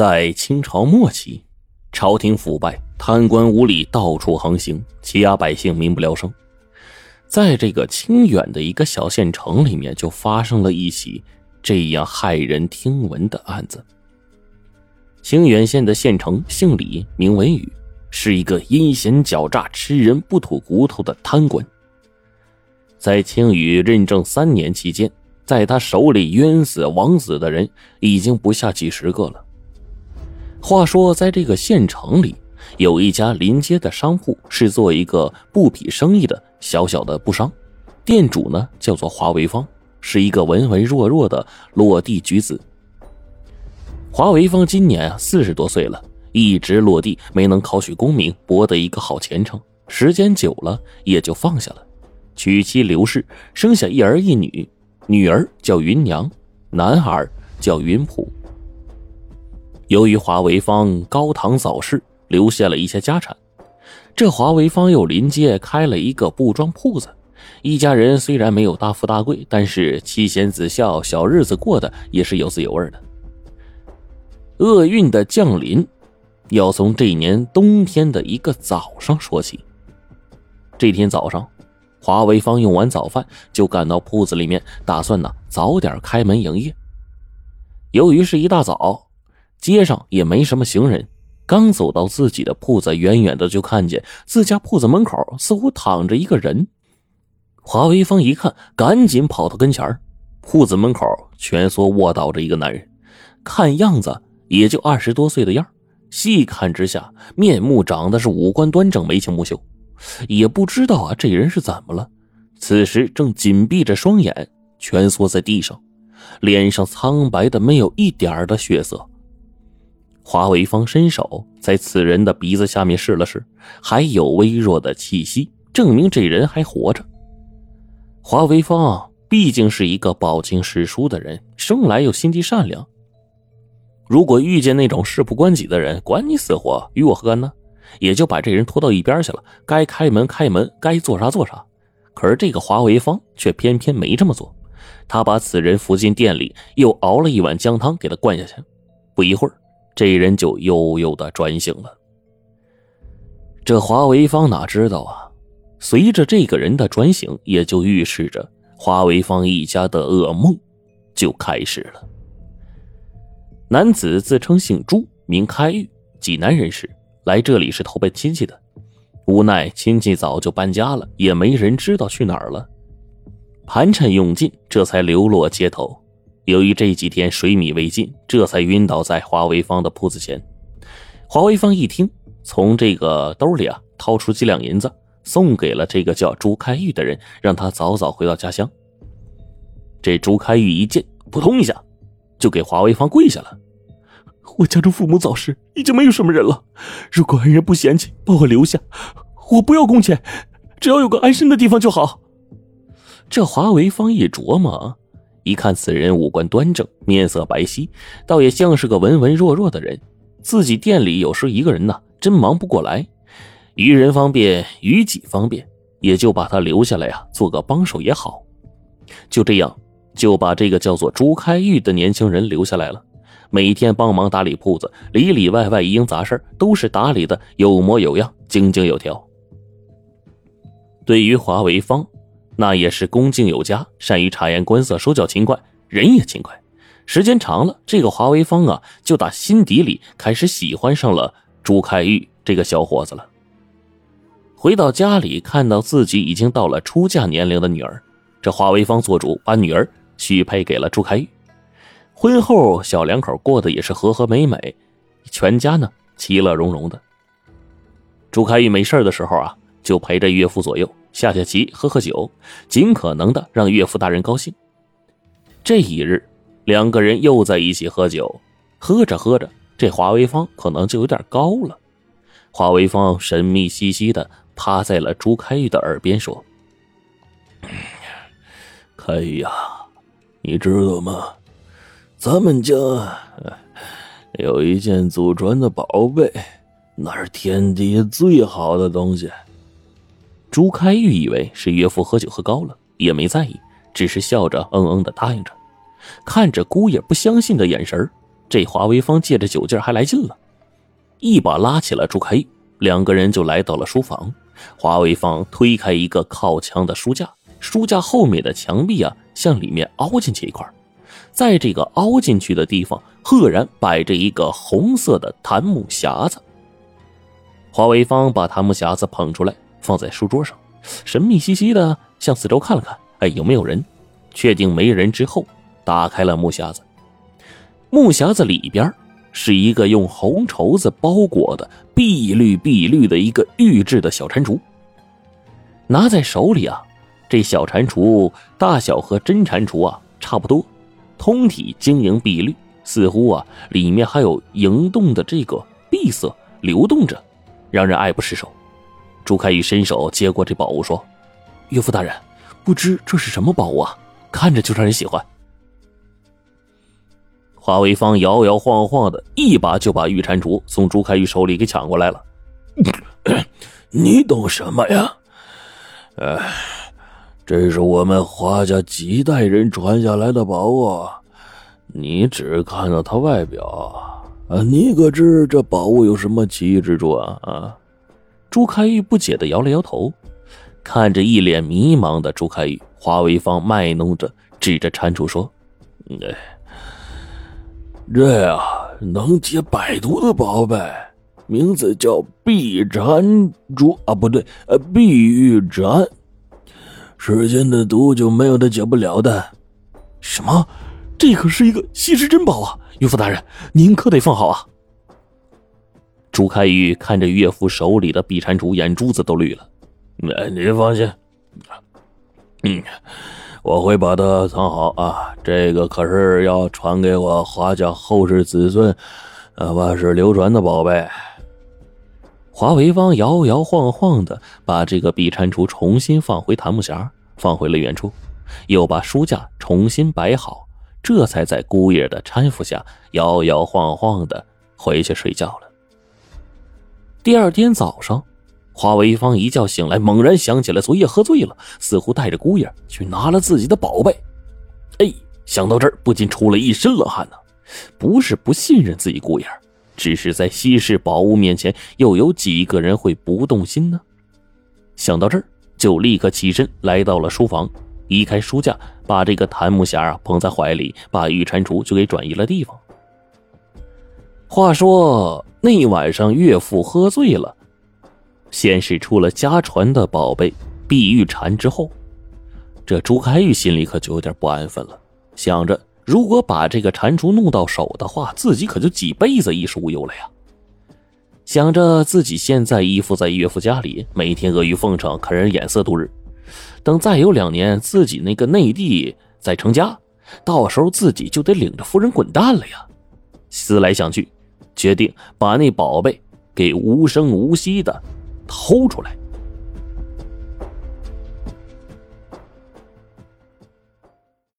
在清朝末期，朝廷腐败，贪官污吏到处横行，欺压百姓，民不聊生。在这个清远的一个小县城里面，就发生了一起这样骇人听闻的案子。清远县的县城姓李，名文宇，是一个阴险狡诈、吃人不吐骨头的贪官。在清宇任政三年期间，在他手里冤死、枉死的人已经不下几十个了。话说，在这个县城里，有一家临街的商铺，是做一个布匹生意的小小的布商，店主呢叫做华维芳，是一个文文弱弱的落地举子。华维芳今年啊四十多岁了，一直落地，没能考取功名，博得一个好前程。时间久了，也就放下了，娶妻刘氏，生下一儿一女，女儿叫云娘，男孩叫云普。由于华维芳高堂早逝，留下了一些家产。这华维芳又临街开了一个布庄铺子，一家人虽然没有大富大贵，但是妻贤子孝，小日子过得也是有滋有味的。厄运的降临，要从这年冬天的一个早上说起。这天早上，华维芳用完早饭就赶到铺子里面，打算呢早点开门营业。由于是一大早。街上也没什么行人，刚走到自己的铺子，远远的就看见自家铺子门口似乎躺着一个人。华为峰一看，赶紧跑到跟前铺子门口蜷缩卧倒着一个男人，看样子也就二十多岁的样细看之下，面目长得是五官端正，眉清目秀。也不知道啊，这人是怎么了？此时正紧闭着双眼，蜷缩在地上，脸上苍白的没有一点的血色。华为芳伸手在此人的鼻子下面试了试，还有微弱的气息，证明这人还活着。华为芳毕竟是一个饱经世书的人，生来又心地善良。如果遇见那种事不关己的人，管你死活，与我何干呢？也就把这人拖到一边去了，该开门开门，该做啥做啥。可是这个华为芳却偏偏没这么做，他把此人扶进店里，又熬了一碗姜汤给他灌下去。不一会儿。这人就悠悠的转醒了。这华为芳哪知道啊？随着这个人的转醒，也就预示着华为芳一家的噩梦就开始了。男子自称姓朱，名开玉，济南人士，来这里是投奔亲戚的。无奈亲戚早就搬家了，也没人知道去哪儿了。盘缠用尽，这才流落街头。由于这几天水米未进，这才晕倒在华为芳的铺子前。华为芳一听，从这个兜里啊掏出几两银子，送给了这个叫朱开玉的人，让他早早回到家乡。这朱开玉一见，扑通一下就给华为芳跪下了：“我家中父母早逝，已经没有什么人了。如果恩人不嫌弃，把我留下，我不要工钱，只要有个安身的地方就好。”这华为芳一琢磨。一看此人五官端正，面色白皙，倒也像是个文文弱弱的人。自己店里有时一个人呢，真忙不过来，于人方便，于己方便，也就把他留下来呀，做个帮手也好。就这样，就把这个叫做朱开玉的年轻人留下来了，每天帮忙打理铺子，里里外外一应杂事都是打理的有模有样，井井有条。对于华为方。那也是恭敬有加，善于察言观色，手脚勤快，人也勤快。时间长了，这个华为芳啊，就打心底里开始喜欢上了朱开玉这个小伙子了。回到家里，看到自己已经到了出嫁年龄的女儿，这华为芳做主把女儿许配给了朱开玉。婚后，小两口过得也是和和美美，全家呢其乐融融的。朱开玉没事的时候啊，就陪着岳父左右。下下棋，喝喝酒，尽可能的让岳父大人高兴。这一日，两个人又在一起喝酒，喝着喝着，这华为方可能就有点高了。华为方神秘兮兮的趴在了朱开玉的耳边说：“开玉呀，你知道吗？咱们家有一件祖传的宝贝，那是天地最好的东西。”朱开玉以为是岳父喝酒喝高了，也没在意，只是笑着嗯嗯的答应着，看着姑爷不相信的眼神这华为芳借着酒劲还来劲了，一把拉起了朱开玉，两个人就来到了书房。华为芳推开一个靠墙的书架，书架后面的墙壁啊，向里面凹进去一块，在这个凹进去的地方，赫然摆着一个红色的檀木匣子。华为芳把檀木匣子捧出来，放在书桌上，神秘兮兮的向四周看了看，哎，有没有人？确定没人之后，打开了木匣子。木匣子里边是一个用红绸子包裹的碧绿碧绿的一个玉制的小蟾蜍。拿在手里啊，这小蟾蜍大小和真蟾蜍啊差不多，通体晶莹碧绿，似乎啊里面还有莹动的这个碧色流动着。让人爱不释手。朱开玉伸手接过这宝物，说：“岳父大人，不知这是什么宝物啊？看着就让人喜欢。”华为芳摇摇晃晃的一把就把玉蟾蜍从朱开玉手里给抢过来了。“你懂什么呀？哎，这是我们华家几代人传下来的宝物，你只看到它外表。”啊，你可知这宝物有什么奇异之处啊？啊！朱开玉不解的摇了摇头，看着一脸迷茫的朱开玉，华为芳卖弄着指着蟾蜍说：“哎，这呀，能解百毒的宝贝，名字叫碧蟾蜍啊，不对，呃，碧玉蟾。世间的毒就没有它解不了的。什么？这可是一个稀世珍宝啊！”岳父大人，您可得放好啊！朱开玉看着岳父手里的碧蟾蜍，眼珠子都绿了。您放心，嗯，我会把它藏好啊。这个可是要传给我华家后世子孙，呃，万世流传的宝贝。华为方摇摇晃晃的把这个碧蟾蜍重新放回檀木匣，放回了原处，又把书架重新摆好。这才在姑爷的搀扶下摇摇晃晃的回去睡觉了。第二天早上，华为芳一觉醒来，猛然想起来昨夜喝醉了，似乎带着姑爷去拿了自己的宝贝。哎，想到这儿，不禁出了一身冷汗呢。不是不信任自己姑爷，只是在稀世宝物面前，又有几个人会不动心呢？想到这儿，就立刻起身来到了书房。移开书架，把这个檀木匣啊捧在怀里，把玉蟾蜍就给转移了地方。话说那一晚上，岳父喝醉了，先是出了家传的宝贝碧玉蟾，之后，这朱开玉心里可就有点不安分了，想着如果把这个蟾蜍弄到手的话，自己可就几辈子衣食无忧了呀。想着自己现在依附在岳父家里，每天阿谀奉承，看人眼色度日。等再有两年，自己那个内弟再成家，到时候自己就得领着夫人滚蛋了呀！思来想去，决定把那宝贝给无声无息的偷出来。